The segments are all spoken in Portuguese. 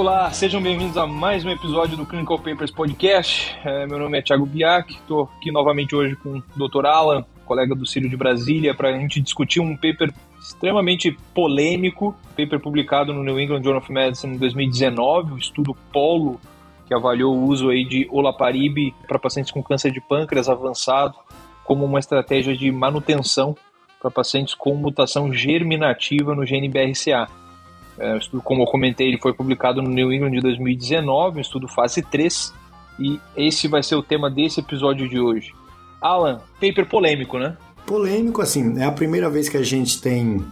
Olá, sejam bem-vindos a mais um episódio do Clinical Papers Podcast. É, meu nome é Thiago Biak, estou aqui novamente hoje com o Dr. Alan, colega do Círio de Brasília, para a gente discutir um paper extremamente polêmico, paper publicado no New England Journal of Medicine em 2019, o estudo Polo, que avaliou o uso aí de olaparib para pacientes com câncer de pâncreas avançado como uma estratégia de manutenção para pacientes com mutação germinativa no gene BRCA. É, o estudo, como eu comentei, ele foi publicado no New England de 2019, um estudo fase 3, e esse vai ser o tema desse episódio de hoje. Alan, paper polêmico, né? Polêmico, assim, é a primeira vez que a gente tem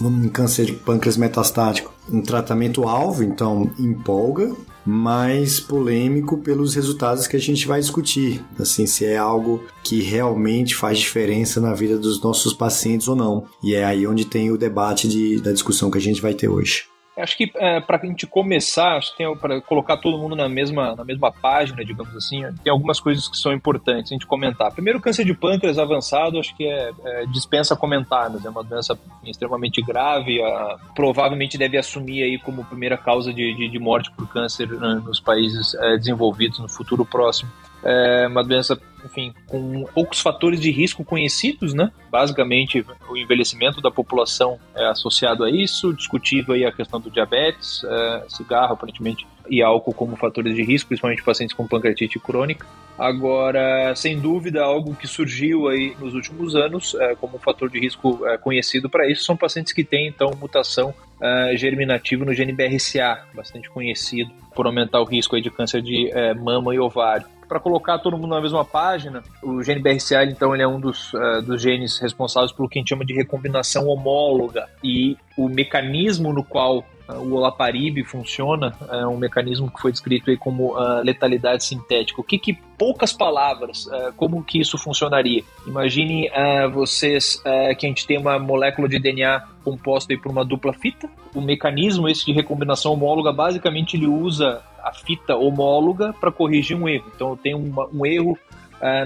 um câncer de pâncreas metastático, um tratamento alvo, então empolga, mas polêmico pelos resultados que a gente vai discutir, assim, se é algo que realmente faz diferença na vida dos nossos pacientes ou não. E é aí onde tem o debate de, da discussão que a gente vai ter hoje. Acho que é, para a gente começar, acho que para colocar todo mundo na mesma, na mesma página, digamos assim, tem algumas coisas que são importantes a gente comentar. Primeiro, câncer de pâncreas avançado, acho que é, é dispensa comentários, é uma doença extremamente grave, a, provavelmente deve assumir aí como primeira causa de, de, de morte por câncer né, nos países é, desenvolvidos no futuro próximo é uma doença, enfim, com poucos fatores de risco conhecidos, né? Basicamente, o envelhecimento da população é associado a isso, discutível aí a questão do diabetes, é, cigarro, aparentemente, e álcool como fatores de risco, principalmente pacientes com pancreatite crônica. Agora, sem dúvida, algo que surgiu aí nos últimos anos é, como um fator de risco é, conhecido para isso são pacientes que têm, então, mutação é, germinativa no gene BRCA, bastante conhecido por aumentar o risco aí de câncer de é, mama e ovário para colocar todo mundo na mesma página, o gene BRCA, então, ele é um dos, uh, dos genes responsáveis pelo que a gente chama de recombinação homóloga. E o mecanismo no qual o olaparib funciona, é um mecanismo que foi descrito aí como uh, letalidade sintética. O que, que poucas palavras, uh, como que isso funcionaria? Imagine uh, vocês que a gente tem uma molécula de DNA composta aí por uma dupla fita. O mecanismo esse de recombinação homóloga, basicamente ele usa a fita homóloga para corrigir um erro. Então eu tenho uma, um erro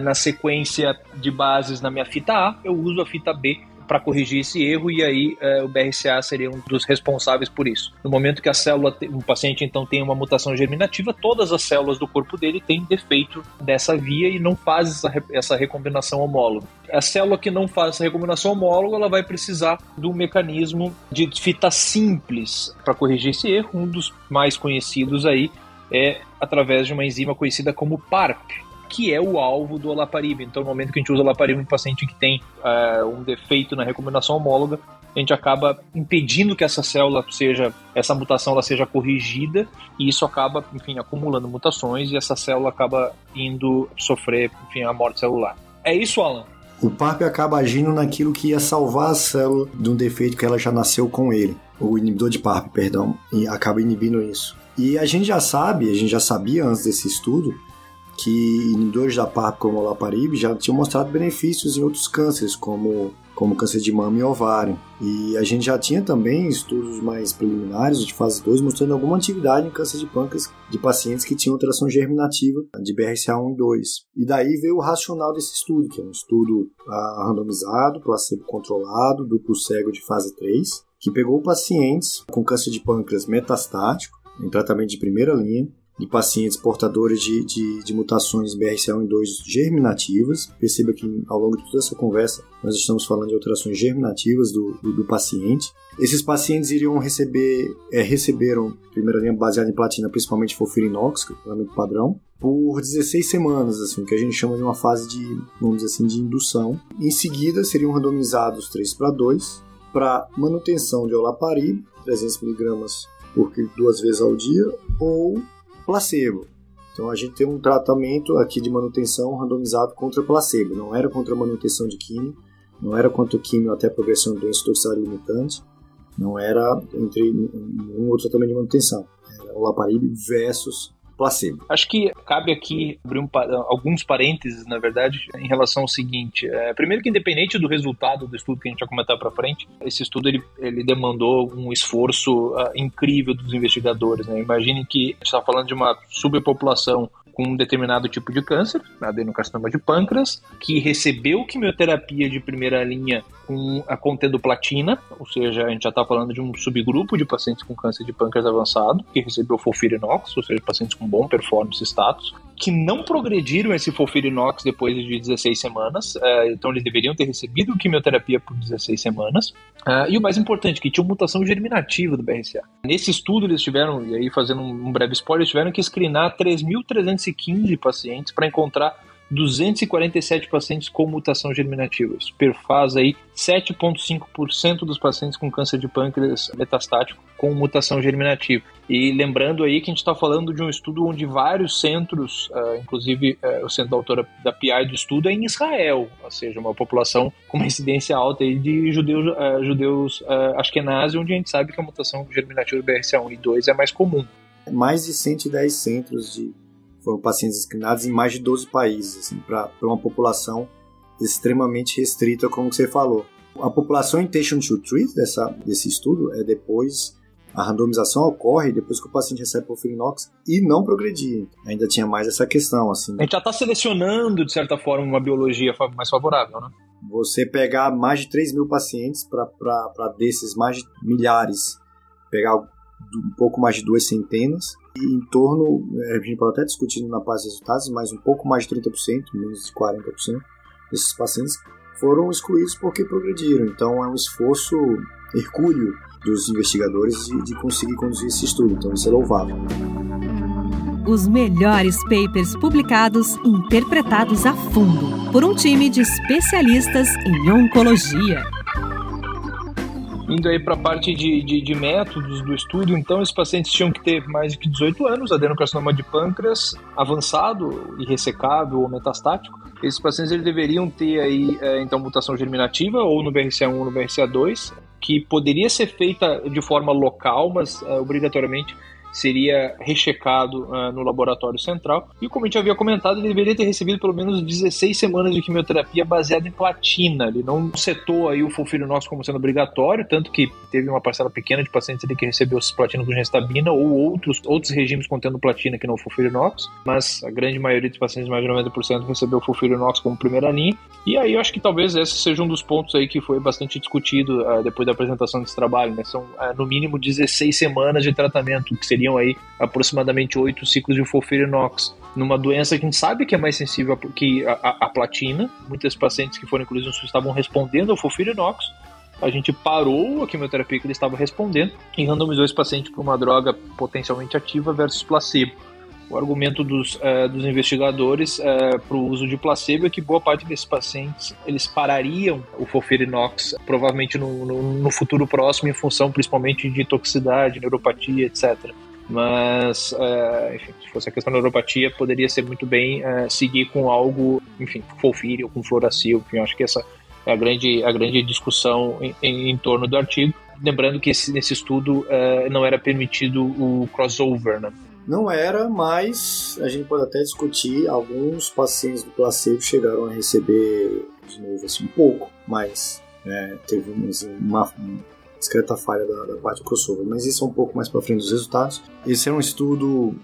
na sequência de bases na minha fita A, eu uso a fita B para corrigir esse erro e aí é, o BRCA seria um dos responsáveis por isso. No momento que a célula, um paciente então tem uma mutação germinativa, todas as células do corpo dele têm defeito dessa via e não faz essa, essa recombinação homóloga. A célula que não faz essa recombinação homóloga, ela vai precisar do mecanismo de fita simples para corrigir esse erro. Um dos mais conhecidos aí é através de uma enzima conhecida como PARP, que é o alvo do olaparib. Então, no momento que a gente usa olaparib em um paciente que tem uh, um defeito na recomendação homóloga, a gente acaba impedindo que essa célula seja, essa mutação ela seja corrigida e isso acaba, enfim, acumulando mutações e essa célula acaba indo sofrer, enfim, a morte celular. É isso, Alan? O PARP acaba agindo naquilo que ia salvar a célula de um defeito que ela já nasceu com ele. O inibidor de PARP, perdão, e acaba inibindo isso. E a gente já sabe, a gente já sabia antes desse estudo, que inibidores da PARP como olaparib já tinham mostrado benefícios em outros cânceres, como, como câncer de mama e ovário. E a gente já tinha também estudos mais preliminares de fase 2 mostrando alguma atividade em câncer de pâncreas de pacientes que tinham alteração germinativa de BRCA1 e 2. E daí veio o racional desse estudo, que é um estudo ah, randomizado, placebo controlado, duplo cego de fase 3, que pegou pacientes com câncer de pâncreas metastático, em tratamento de primeira linha, de pacientes portadores de, de, de mutações BRCA1 e 2 germinativas. Perceba que ao longo de toda essa conversa nós estamos falando de alterações germinativas do, do, do paciente. Esses pacientes iriam receber, é, receberam primeira linha baseada em platina, principalmente folfirinox, que é o tratamento padrão, por 16 semanas, assim, que a gente chama de uma fase de, vamos dizer assim, de indução. Em seguida, seriam randomizados 3 para 2 para manutenção de olaparib, 300 mg por duas vezes ao dia, ou placebo. Então a gente tem um tratamento aqui de manutenção randomizado contra placebo. Não era contra manutenção de químio, não era contra químio até progressão de doença toxicidade limitante, não era entre um outro tratamento de manutenção. Era o laparib versus placebo. Acho que cabe aqui abrir um, alguns parênteses, na verdade, em relação ao seguinte. É, primeiro que independente do resultado do estudo que a gente vai comentar para frente, esse estudo ele, ele demandou um esforço uh, incrível dos investigadores. Né? Imagine que a gente está falando de uma superpopulação com um determinado tipo de câncer, adenocarcinoma de pâncreas, que recebeu quimioterapia de primeira linha com a contendo platina, ou seja, a gente já está falando de um subgrupo de pacientes com câncer de pâncreas avançado, que recebeu FOLFIRINOX, ou seja, pacientes com bom performance status, que não progrediram esse FOLFIRINOX depois de 16 semanas, uh, então eles deveriam ter recebido quimioterapia por 16 semanas, uh, e o mais importante, que tinha mutação germinativa do BRCA. Nesse estudo eles tiveram, e aí fazendo um breve spoiler, tiveram que screenar 3.315 pacientes para encontrar 247 pacientes com mutação germinativa. Isso perfaz aí 7,5% dos pacientes com câncer de pâncreas metastático com mutação germinativa. E lembrando aí que a gente está falando de um estudo onde vários centros, uh, inclusive uh, o centro da autora da PI do estudo é em Israel, ou seja, uma população com uma incidência alta aí de judeus, uh, judeus uh, ashkenazi, onde a gente sabe que a mutação germinativa do BRCA1 e 2 é mais comum. Mais de 110 centros de foram pacientes discriminados em mais de 12 países, assim, para uma população extremamente restrita, como você falou. A população intention to treat dessa, desse estudo é depois a randomização ocorre depois que o paciente recebe porfirinox e não progredir. Ainda tinha mais essa questão, assim. A gente já está selecionando, de certa forma, uma biologia mais favorável, né? Você pegar mais de 3 mil pacientes para desses mais de milhares, pegar um pouco mais de duas centenas e em torno, é, a gente pode até discutir na parte dos resultados, mas um pouco mais de 30%, menos de 40% desses pacientes foram excluídos porque progrediram. Então é um esforço hercúleo dos investigadores de, de conseguir conduzir esse estudo. Então isso é louvável. Os melhores papers publicados interpretados a fundo por um time de especialistas em oncologia. Indo aí para a parte de, de, de, métodos do estudo, então, esses pacientes tinham que ter mais de 18 anos, adenocarcinoma de pâncreas avançado e ressecável ou metastático. Esses pacientes eles deveriam ter aí, é, então, mutação germinativa ou no BRCA1 ou no BRCA2, que poderia ser feita de forma local, mas é, obrigatoriamente seria rechecado uh, no laboratório central. E como a gente havia comentado, ele deveria ter recebido pelo menos 16 semanas de quimioterapia baseada em platina. Ele não setou aí o fulfirinox como sendo obrigatório, tanto que teve uma parcela pequena de pacientes ali que recebeu platina com gestabina ou outros, outros regimes contendo platina que não o fulfirinox, mas a grande maioria dos pacientes, mais de 90%, recebeu o fulfirinox como primeira linha. E aí eu acho que talvez esse seja um dos pontos aí que foi bastante discutido uh, depois da apresentação desse trabalho, né? São uh, no mínimo 16 semanas de tratamento, que seria seriam aí aproximadamente oito ciclos de FOLFIRINOX numa doença que a gente sabe que é mais sensível que a, a, a platina. Muitos pacientes que foram incluídos estavam respondendo ao FOLFIRINOX. A gente parou a quimioterapia que ele estava respondendo e randomizou esse paciente para uma droga potencialmente ativa versus placebo. O argumento dos, uh, dos investigadores eh, para o uso de placebo é que boa parte desses pacientes eles parariam o FOLFIRINOX provavelmente no, no, no futuro próximo em função principalmente de toxicidade, neuropatia, etc. Mas, uh, enfim, se fosse a questão da neuropatia, poderia ser muito bem uh, seguir com algo, enfim, Folfiri ou com Floracil. Enfim, acho que essa é a grande, a grande discussão em, em, em torno do artigo. Lembrando que esse, nesse estudo uh, não era permitido o crossover, né? Não era, mas a gente pode até discutir. Alguns pacientes do placebo chegaram a receber, de novo, assim, um pouco, mas é, teve uma, discreta falha da, da parte do crossover, mas isso é um pouco mais para frente dos resultados. Esse era um estudo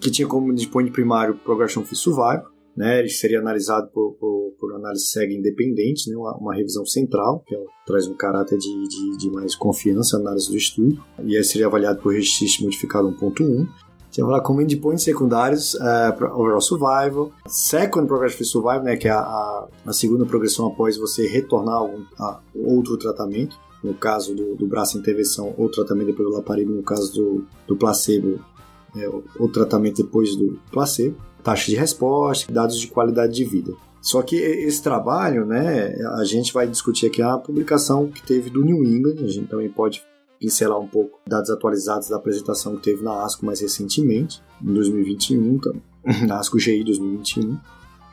que tinha como endpoint primário progression free survival, né? Ele seria analisado por, por, por análise cega independente, né? Uma, uma, revisão central, que é, traz um caráter de, de, de, mais confiança na análise do estudo, e aí seria avaliado por registro modificado 1.1. Tinha lá como endpoints secundários uh, overall survival, second progression free survival, né, que é a, a, a segunda progressão após você retornar a outro tratamento no caso do, do braço intervenção, ou tratamento depois do laparino, no caso do, do placebo, é, ou tratamento depois do placebo, taxa de resposta, dados de qualidade de vida. Só que esse trabalho, né, a gente vai discutir aqui a publicação que teve do New England, a gente também pode pincelar um pouco dados atualizados da apresentação que teve na ASCO mais recentemente, em 2021, na ASCO GI 2021.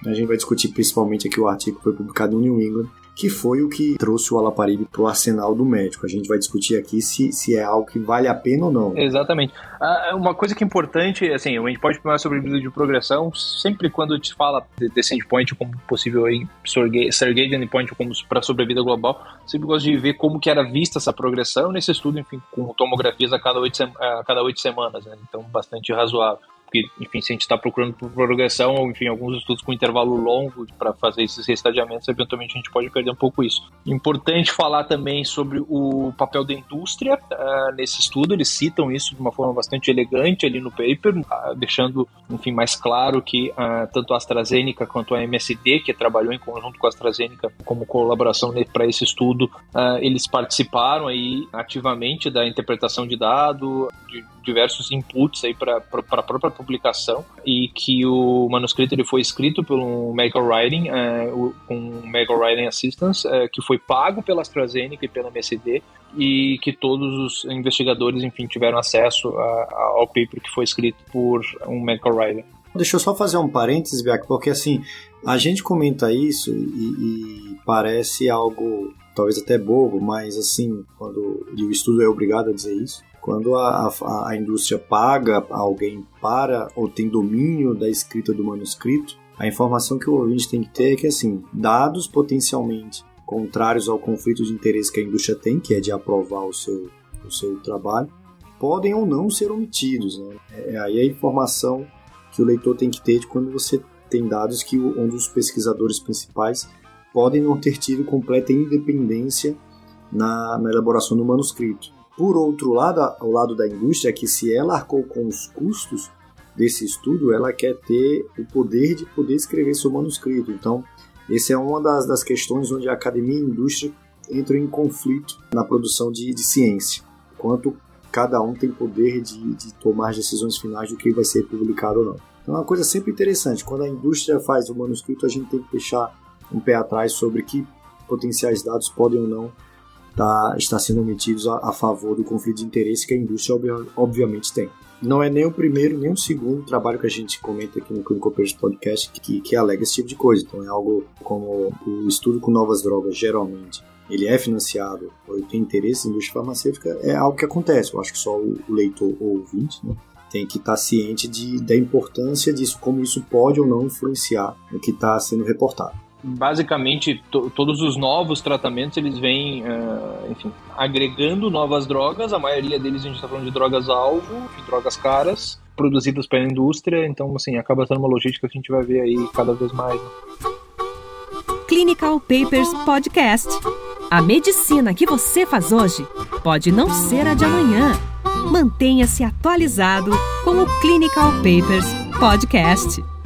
A gente vai discutir principalmente aqui o artigo que foi publicado no New England, que foi o que trouxe o Alaparibe para o arsenal do médico. A gente vai discutir aqui se, se é algo que vale a pena ou não. Exatamente. Ah, uma coisa que é importante, assim, a gente pode falar sobre vídeo de progressão, sempre quando te fala de descent point como possível aí, surrogate endpoint como para sobrevida global, sempre gosto de ver como que era vista essa progressão nesse estudo, enfim, com tomografias a cada oito, a cada oito semanas, né? então bastante razoável porque, enfim, se a gente está procurando por progressão, ou enfim, alguns estudos com intervalo longo para fazer esses restadiamentos, eventualmente a gente pode perder um pouco isso. Importante falar também sobre o papel da indústria uh, nesse estudo, eles citam isso de uma forma bastante elegante ali no paper, uh, deixando, enfim, mais claro que uh, tanto a AstraZeneca quanto a MSD, que trabalhou em conjunto com a AstraZeneca como colaboração para esse estudo, eles participaram aí ativamente da interpretação de dado, de diversos inputs aí para a própria publicação e que o manuscrito ele foi escrito pelo Medical Writing, é, com Medical Writing Assistance, é, que foi pago pela AstraZeneca e pela MSD e que todos os investigadores, enfim, tiveram acesso a, ao paper que foi escrito por um Medical Writing. Deixa eu só fazer um parênteses, Biak, porque assim, a gente comenta isso e, e parece algo talvez até bobo, mas assim, quando e o estudo é obrigado a dizer isso, quando a, a, a indústria paga alguém para ou tem domínio da escrita do manuscrito, a informação que o ouvinte tem que ter é que, assim, dados potencialmente contrários ao conflito de interesse que a indústria tem, que é de aprovar o seu, o seu trabalho, podem ou não ser omitidos. Né? É aí a informação que o leitor tem que ter de quando você tem dados que um dos pesquisadores principais podem não ter tido completa independência na, na elaboração do manuscrito. Por outro lado, ao lado da indústria, é que se ela arcou com os custos desse estudo, ela quer ter o poder de poder escrever seu manuscrito. Então, essa é uma das, das questões onde a academia e a indústria entram em conflito na produção de, de ciência. Quanto cada um tem poder de, de tomar as decisões finais do que vai ser publicado ou não. Então, é uma coisa sempre interessante. Quando a indústria faz o manuscrito, a gente tem que deixar um pé atrás sobre que potenciais dados podem ou não tá, está sendo omitidos a, a, favor do conflito de interesse que a indústria obviamente tem. Não é nem o primeiro nem o segundo trabalho que a gente comenta aqui no Clinical Papers Podcast que, que alega esse tipo de coisa. Então é algo como o estudo com novas drogas, geralmente, ele é financiado ou tem interesse na indústria farmacêutica, é algo que acontece. Eu acho que só o, leitor ou o ouvinte né, tem que estar tá ciente de, da importância disso, como isso pode ou não influenciar no que está sendo reportado basicamente to, todos os novos tratamentos eles vêm, uh, enfim, agregando novas drogas. A maioria deles a gente está falando de drogas alvo, de drogas caras, produzidas pela indústria. Então, assim, acaba sendo uma logística que a gente vai ver aí cada vez mais. Né? Clinical Papers Podcast. A medicina que você faz hoje pode não ser a de amanhã. Mantenha-se atualizado com o Clinical Papers Podcast.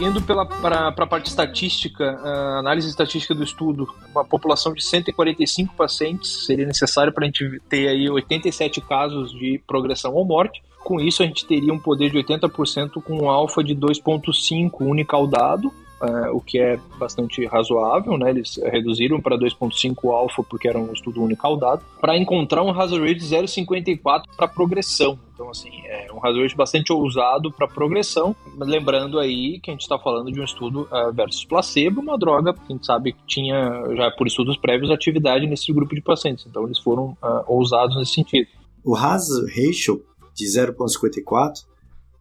Indo para a parte estatística, a análise estatística do estudo, uma população de 145 pacientes seria necessário para a gente ter aí 87 casos de progressão ou morte. Com isso, a gente teria um poder de 80% com um alfa de 2,5 unicaudado, Uh, o que é bastante razoável, né? Eles reduziram para 2.5 alfa porque era um estudo unicaudado, para encontrar um hazard rate de 0.54 para progressão. Então, assim, é um hazard rate bastante ousado para progressão. Lembrando aí que a gente está falando de um estudo uh, versus placebo, uma droga que a gente sabe que tinha, já por estudos prévios, atividade nesse grupo de pacientes. Então, eles foram uh, ousados nesse sentido. O hazard ratio de 0.54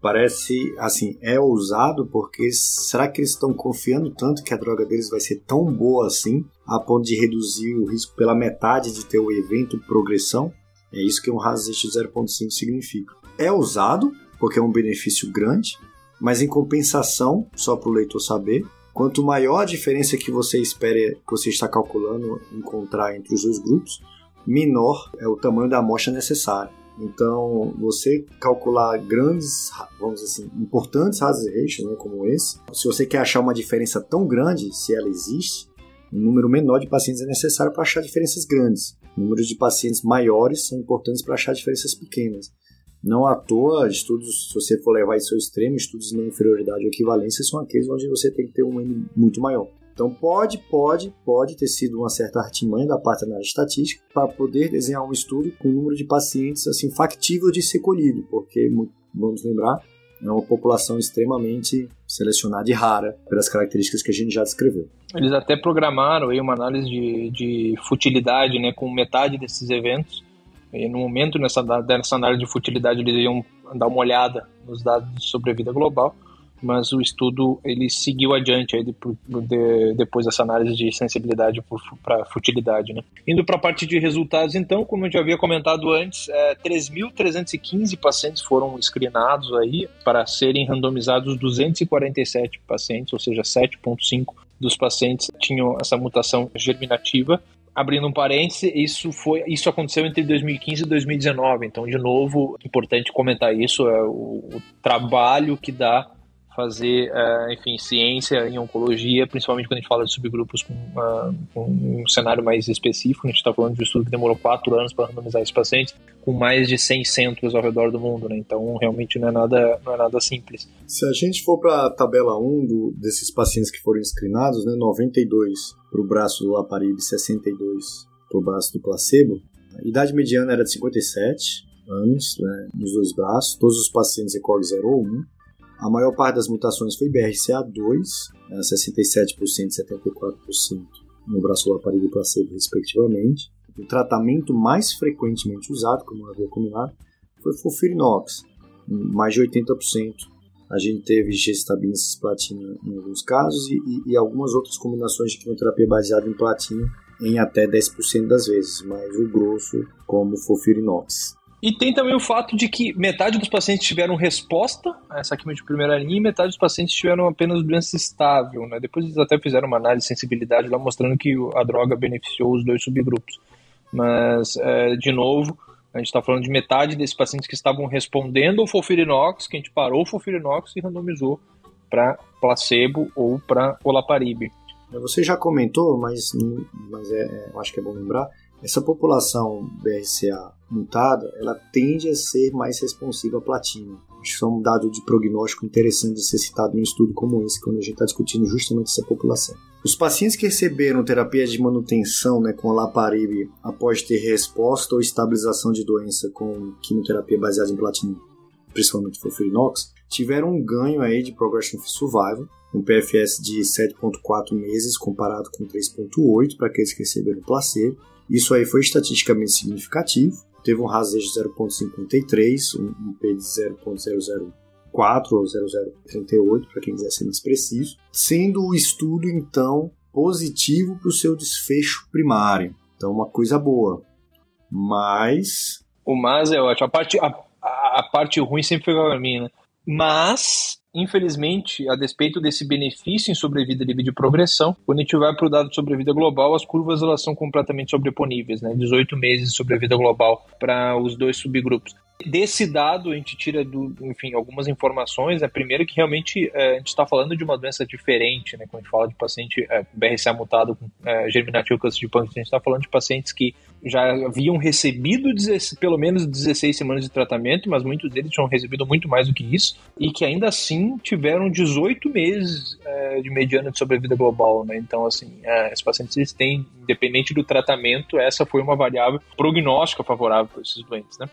parece assim, é ousado porque será que eles estão confiando tanto que a droga deles vai ser tão boa assim, a ponto de reduzir o risco pela metade de ter o evento progressão? É isso que um hazard 0.5 significa. É ousado porque é um benefício grande, mas em compensação, só para o leitor saber, quanto maior a diferença que você espera, que você está calculando encontrar entre os dois grupos, menor é o tamanho da amostra necessária. Então, você calcular grandes, vamos dizer assim, importantes hazard ratios, né, como esse, se você quer achar uma diferença tão grande, se ela existe, um número menor de pacientes é necessário para achar diferenças grandes. Números de pacientes maiores são importantes para achar diferenças pequenas. Não à toa, estudos, se você for levar isso ao extremo, estudos de inferioridade ou equivalência são aqueles onde você tem que ter um N muito maior. Então pode, pode, pode ter sido uma certa artimanha da parte da análise estatística para poder desenhar um estudo com um número de pacientes assim factível de ser colhido, porque vamos lembrar é uma população extremamente selecionada e rara pelas características que a gente já descreveu. Eles até programaram aí uma análise de, de futilidade né, com metade desses eventos. E no momento nessa, nessa análise de futilidade eles iam dar uma olhada nos dados de sobrevida global mas o estudo ele seguiu adiante aí depois, de, depois dessa análise de sensibilidade para futilidade. Né? Indo para a parte de resultados, então, como eu já havia comentado antes, é, 3.315 pacientes foram screenados aí para serem randomizados 247 pacientes, ou seja, 7,5 dos pacientes tinham essa mutação germinativa abrindo um parêntese, isso foi, isso aconteceu entre 2015 e 2019. Então, de novo, importante comentar isso é o, o trabalho que dá fazer, uh, enfim, ciência em oncologia, principalmente quando a gente fala de subgrupos com, uh, com um cenário mais específico. A gente está falando de um estudo que demorou quatro anos para randomizar esses pacientes, com mais de 100 centros ao redor do mundo, né? Então, realmente não é nada, não é nada simples. Se a gente for para a tabela 1 do, desses pacientes que foram screenados, né, 92 para o braço do Aparib, 62 para o braço do placebo, a idade mediana era de 57 anos, né, nos dois braços, todos os pacientes ECOG 0 ou 1, a maior parte das mutações foi BRCA2, né, 67% e 74% no braço aparelho e placebo, respectivamente. O tratamento mais frequentemente usado, como eu havia combinado, foi Fulfirinox, mais de 80%. A gente teve gestabina cisplatina em alguns casos e, e, e, algumas outras combinações de quimioterapia baseada em platina em até 10% das vezes, mas o grosso como Fulfirinox. E tem também o fato de que metade dos pacientes tiveram resposta a essa quimio de primeira linha e metade dos pacientes tiveram apenas doença estável. Né? Depois eles até fizeram uma análise de sensibilidade lá mostrando que a droga beneficiou os dois subgrupos. Mas, é, de novo, a gente está falando de metade desses pacientes que estavam respondendo ao Fofirinox, que a gente parou o Fofirinox e randomizou para placebo ou para olaparib. Você já comentou, mas, mas é, é, acho que é bom lembrar, essa população BRCA mutada, ela tende a ser mais responsiva à platina. Acho que é um dado de prognóstico interessante de ser citado em um estudo como esse, quando a gente está discutindo justamente essa população. Os pacientes que receberam terapia de manutenção né, com laparib após ter resposta ou estabilização de doença com quimioterapia baseada em platina, principalmente Fofirinox, tiveram um ganho aí de progression survival, um PFS de 7.4 meses comparado com 3.8 para aqueles que receberam placebo, isso aí foi estatisticamente significativo. Teve um RAS de 0.53, um, P de 0.004 ou 0.038, para quem quiser ser mais preciso, sendo o estudo, então, positivo para o seu desfecho primário. Então, uma coisa boa. Mas. O mas é ótimo. A parte, a, a parte ruim sempre foi para mim, né? Mas Infelizmente, a despeito desse benefício em sobrevida livre de progressão, quando a gente vai para o dado de sobrevida global, as curvas elas são completamente sobreponíveis, né? 18 meses de sobrevida global para os dois subgrupos. Desse dado, a gente tira, do, enfim, algumas informações. Né? Primeiro que realmente é, a gente está falando de uma doença diferente, né? Quando a gente fala de paciente é, BRCA mutado com é, germinativo câncer de pâncreas, a gente está falando de pacientes que já haviam recebido pelo menos 16 semanas de tratamento, mas muitos deles tinham recebido muito mais do que isso, e que ainda assim tiveram 18 meses é, de mediana de sobrevida global, né? Então, assim, é, esses pacientes têm, independente do tratamento, essa foi uma variável prognóstica favorável para esses doentes, né?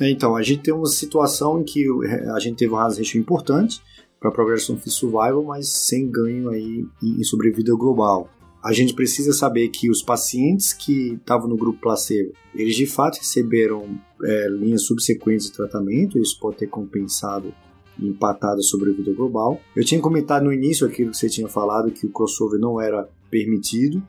É, então, a gente tem uma situação em que a gente teve um hazard importante para progression free survival, mas sem ganho aí em sobrevida global. A gente precisa saber que os pacientes que estavam no grupo placebo, eles de fato receberam é, linhas subsequentes de tratamento, isso pode ter compensado e empatado a sobrevida global. Eu tinha comentado no início aquilo que você tinha falado, que o crossover não era permitido,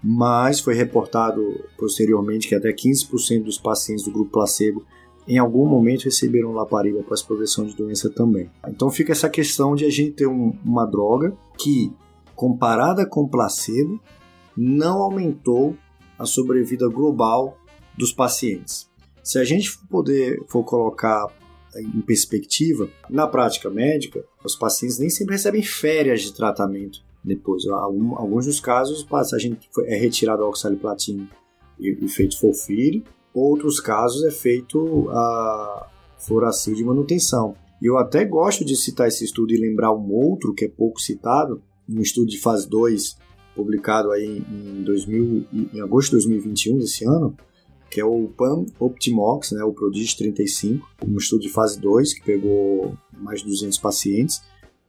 mas foi reportado posteriormente que até 15% dos pacientes do grupo placebo em algum momento receberam lapariga após progressão de doença também. Então fica essa questão de a gente ter um, uma droga que, comparada com placebo, não aumentou a sobrevida global dos pacientes. Se a gente for poder for colocar em perspectiva, na prática médica, os pacientes nem sempre recebem férias de tratamento depois. Alguns dos casos, a gente é retirado a oxaliplatina e feito folfire, outros casos é feito a fluoracil de manutenção. E eu até gosto de citar esse estudo e lembrar um outro que é pouco citado, um estudo de fase 2, publicado aí em, 2000, em agosto de 2021 desse ano, que é o PAN Optimox, né, o Prodigy 35, um estudo de fase 2 que pegou mais de 200 pacientes,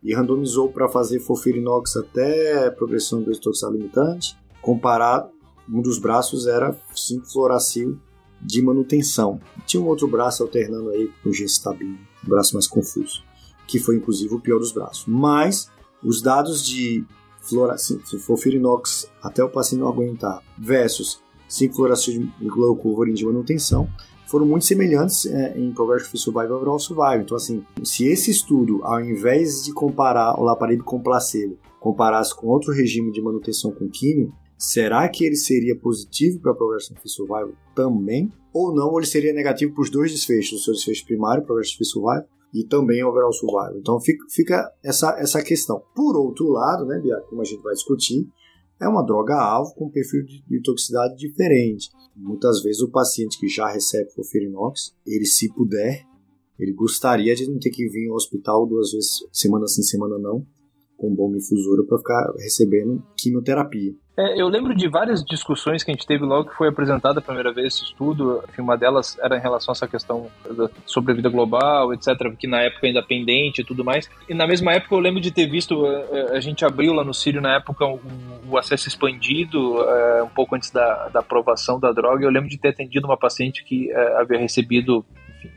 e randomizou para fazer fofirinox até progressão do estoxal limitante, comparar um dos braços era 5-fluoracil de manutenção. Tinha um outro braço alternando aí com o gestabilo, um braço mais confuso, que foi inclusive o pior dos braços. Mas os dados de fluoracil, até o paciente não aguentar versus 5-fluoracil de glucovorin de manutenção foram muito semelhantes é, em Progressive Survival Overall Survival. Então, assim, se esse estudo, ao invés de comparar o Laparib com placebo, comparasse com outro regime de manutenção com químio, será que ele seria positivo para Progressive Survival também? Ou não, ou ele seria negativo para os dois desfechos, o seu desfecho primário, Progressive Survival, e também Overall Survival. Então fica, fica essa, essa questão. Por outro lado, né, Bia, como a gente vai discutir, é uma droga-alvo com perfil de, de, toxicidade diferente. Muitas vezes o paciente que já recebe Fofirinox, ele se puder, ele gostaria de não ter que vir ao hospital duas vezes, semana sim, semana não, com bomba infusora para ficar recebendo quimioterapia. É, eu lembro de várias discussões que a gente teve logo que foi apresentado a primeira vez esse estudo. Uma delas era em relação a essa questão da sobrevida global, etc., que na época ainda pendente e tudo mais. E na mesma época eu lembro de ter visto, é, é, a gente abriu lá no Sírio na época o, o acesso expandido, um pouco antes da, da aprovação da droga. Eu lembro de ter atendido uma paciente que havia recebido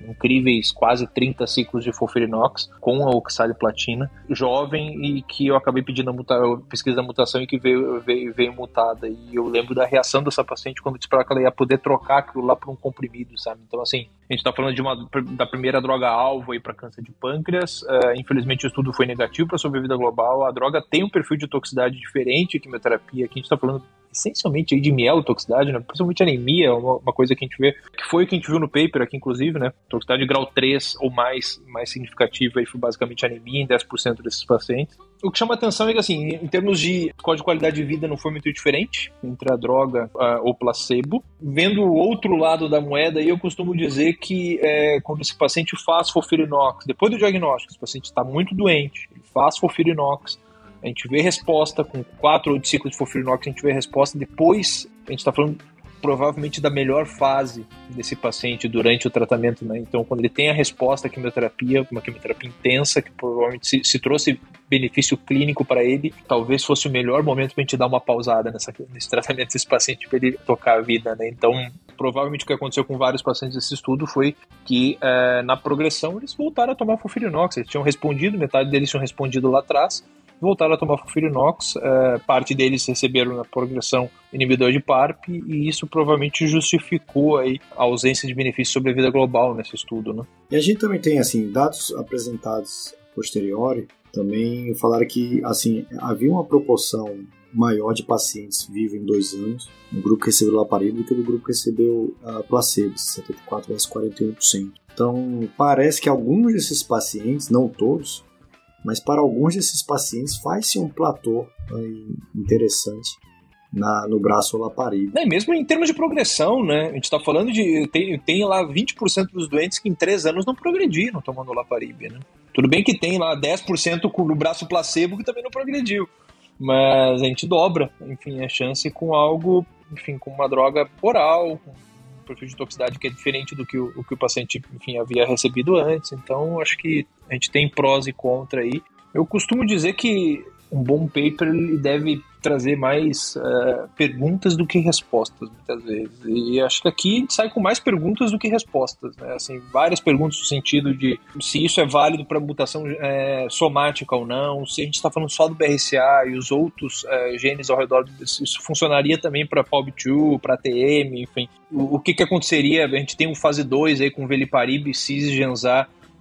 incríveis quase 30 ciclos de fofirinox com a oxaliplatina, jovem e que eu acabei pedindo a, muta, a pesquisa da mutação e que veio, veio, veio mutada. E eu lembro da reação dessa paciente quando disse para que ela ia poder trocar aquilo lá por um comprimido, sabe? Então, assim, a gente está falando de uma, da primeira droga-alvo aí para câncer de pâncreas. Uh, infelizmente, o estudo foi negativo para sobrevida global. A droga tem um perfil de toxicidade diferente, quimioterapia. Aqui a gente está falando essencialmente aí de mielotoxicidade, né? principalmente anemia, uma, uma, coisa que a gente vê, que foi o que a gente viu no paper aqui, inclusive, né? Toxicidade grau 3 ou mais, mais significativa, aí foi basicamente anemia em 10% desses pacientes. O que chama atenção é que, assim, em termos de código de qualidade de vida, não foi muito diferente entre a droga uh, ou placebo. Vendo o outro lado da moeda, eu costumo dizer que é, quando esse paciente faz fofirinox, depois do diagnóstico, esse paciente está muito doente, ele faz fofirinox, a gente vê resposta com quatro ou oito ciclos de fofirinox, a gente vê resposta. Depois, a gente está falando provavelmente da melhor fase desse paciente durante o tratamento, né? Então, quando ele tem a resposta à quimioterapia, uma quimioterapia intensa, que provavelmente se, se trouxe benefício clínico para ele, talvez fosse o melhor momento para a gente dar uma pausada nessa, nesse tratamento desse paciente para ele tocar a vida, né? Então, provavelmente o que aconteceu com vários pacientes desse estudo foi que é, na progressão eles voltaram a tomar fofirinox, eles tinham respondido, metade deles tinham respondido lá atrás, voltaram a tomar Furinox. É, parte deles receberam na progressão inibidor de PARP e isso provavelmente justificou aí a ausência de benefício sobre a vida global nesse estudo, né? E a gente também tem assim dados apresentados posteriori também falaram que assim havia uma proporção maior de pacientes vivos em dois anos no grupo que recebeu laparib do que no grupo que recebeu a placebo, 74 vezes 41%. Então parece que alguns desses pacientes, não todos, mas para alguns desses pacientes faz-se um platô interessante na, no braço laparídeo. É, mesmo em termos de progressão, né? A gente está falando de. Tem, tem lá 20% dos doentes que em 3 anos não progrediram tomando laparib, né? Tudo bem que tem lá 10% no braço placebo que também não progrediu. Mas a gente dobra, enfim, a chance com algo, enfim, com uma droga oral, perfil de toxicidade que é diferente do que o, o que o paciente, enfim, havia recebido antes. Então, acho que a gente tem prós e contra aí. Eu costumo dizer que um bom paper ele deve trazer mais uh, perguntas do que respostas, muitas vezes. E acho que aqui a gente sai com mais perguntas do que respostas, né? Assim, várias perguntas no sentido de se isso é válido para mutação é, somática ou não, se a gente está falando só do BRCA e os outros é, genes ao redor, isso funcionaria também para POB2, para TM, enfim. O, o, que, que aconteceria? A gente tem um fase 2 aí com Veliparib, Cis e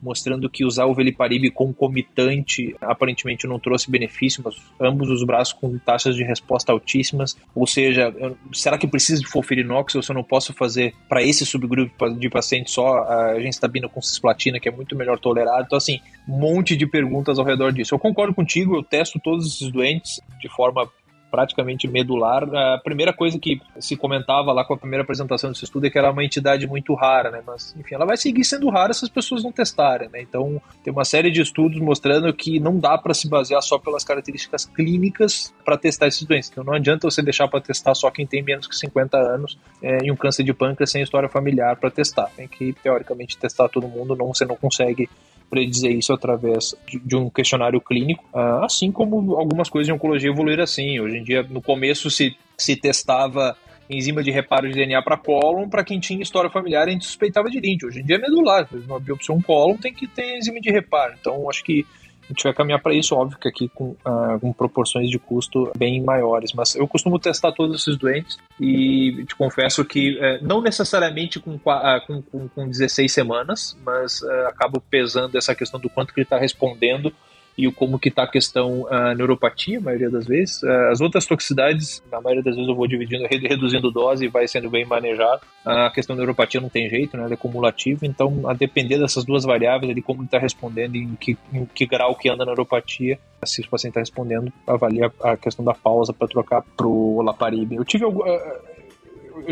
mostrando que usar o Veliparib concomitante aparentemente não trouxe benefício, mas ambos os braços com taxas de resposta altíssimas. Ou seja, será que precisa de Folfirinox ou se eu não posso fazer para esse subgrupo de pacientes só a gencitabina com cisplatina, que é muito melhor tolerado? Então, assim, um monte de perguntas ao redor disso. Eu concordo contigo, eu testo todos esses doentes de forma praticamente medular. A primeira coisa que se comentava lá com a primeira apresentação desse estudo é que era uma entidade muito rara, né? Mas, enfim, ela vai seguir sendo rara se as pessoas não testarem, né? Então, tem uma série de estudos mostrando que não dá para se basear só pelas características clínicas para testar esses doentes. Então, não adianta você deixar para testar só quem tem menos que 50 anos é, em um câncer de pâncreas sem história familiar para testar. Tem que, teoricamente, testar todo mundo, não você não consegue predizer isso através de, de um questionário clínico, uh, assim como algumas coisas em oncologia evoluíram assim. Hoje em dia, no começo se, se testava enzima de reparo de DNA para cólon, para quem tinha história familiar, a gente suspeitava de linte. Hoje em dia é medular, uma biopsia um cólon tem que ter enzima de reparo. Então, acho que a gente vai caminhar para isso, óbvio que aqui com, uh, com, proporções de custo bem maiores, mas eu costumo testar todos esses doentes e te confesso que uh, não necessariamente com, uh, com, com, com 16 semanas, mas uh, acabo pesando essa questão do quanto que ele está respondendo e como que está a questão a neuropatia, a maioria das vezes. As outras toxicidades, na maioria das vezes eu vou dividindo, reduzindo dose e vai sendo bem manejado. A questão da neuropatia não tem jeito, né? ela é cumulativa, então a depender dessas duas variáveis, de como está respondendo em que, em que grau que anda a neuropatia, se o paciente está respondendo, avalia a questão da pausa para trocar para o olaparib. Eu tive algum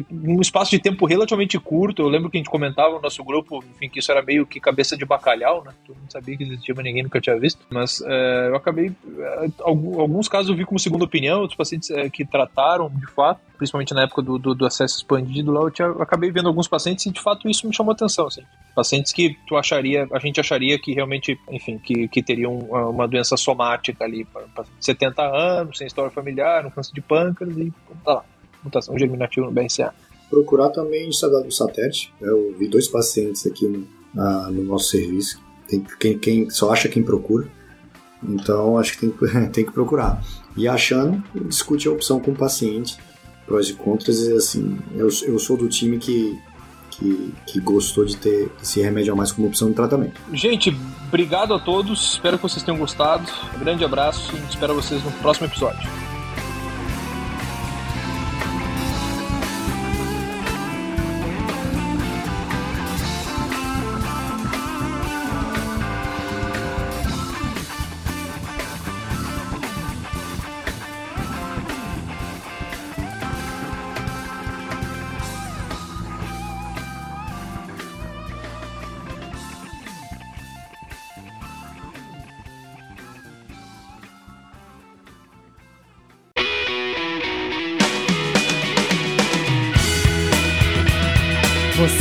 num espaço de tempo relativamente curto, eu lembro que a gente comentava no nosso grupo, enfim, que isso era meio que cabeça de bacalhau, né? Todo mundo sabia que existia, mas ninguém nunca tinha visto. Mas é, eu acabei. É, alguns casos eu vi como segunda opinião, outros pacientes é, que trataram de fato, principalmente na época do, do, do acesso expandido lá, eu, tinha, eu, acabei vendo alguns pacientes e de fato isso me chamou atenção. Assim. Pacientes que tu acharia, a gente acharia que realmente, enfim, que, que teriam uma doença somática ali, para 70 anos, sem história familiar, um câncer de pâncreas e tá lá mutação germinativa no BRCA. Procurar também estudar do satélite. Eu vi dois pacientes aqui no, na, no nosso serviço. Tem, quem, quem só acha quem procura. Então acho que tem, tem que procurar. E achando, discute a opção com o paciente, prós e contras. E assim, eu, eu sou do time que, que, que, gostou de ter esse remédio a mais como opção de tratamento. Gente, obrigado a todos. Espero que vocês tenham gostado. Um grande abraço e espero vocês no próximo episódio.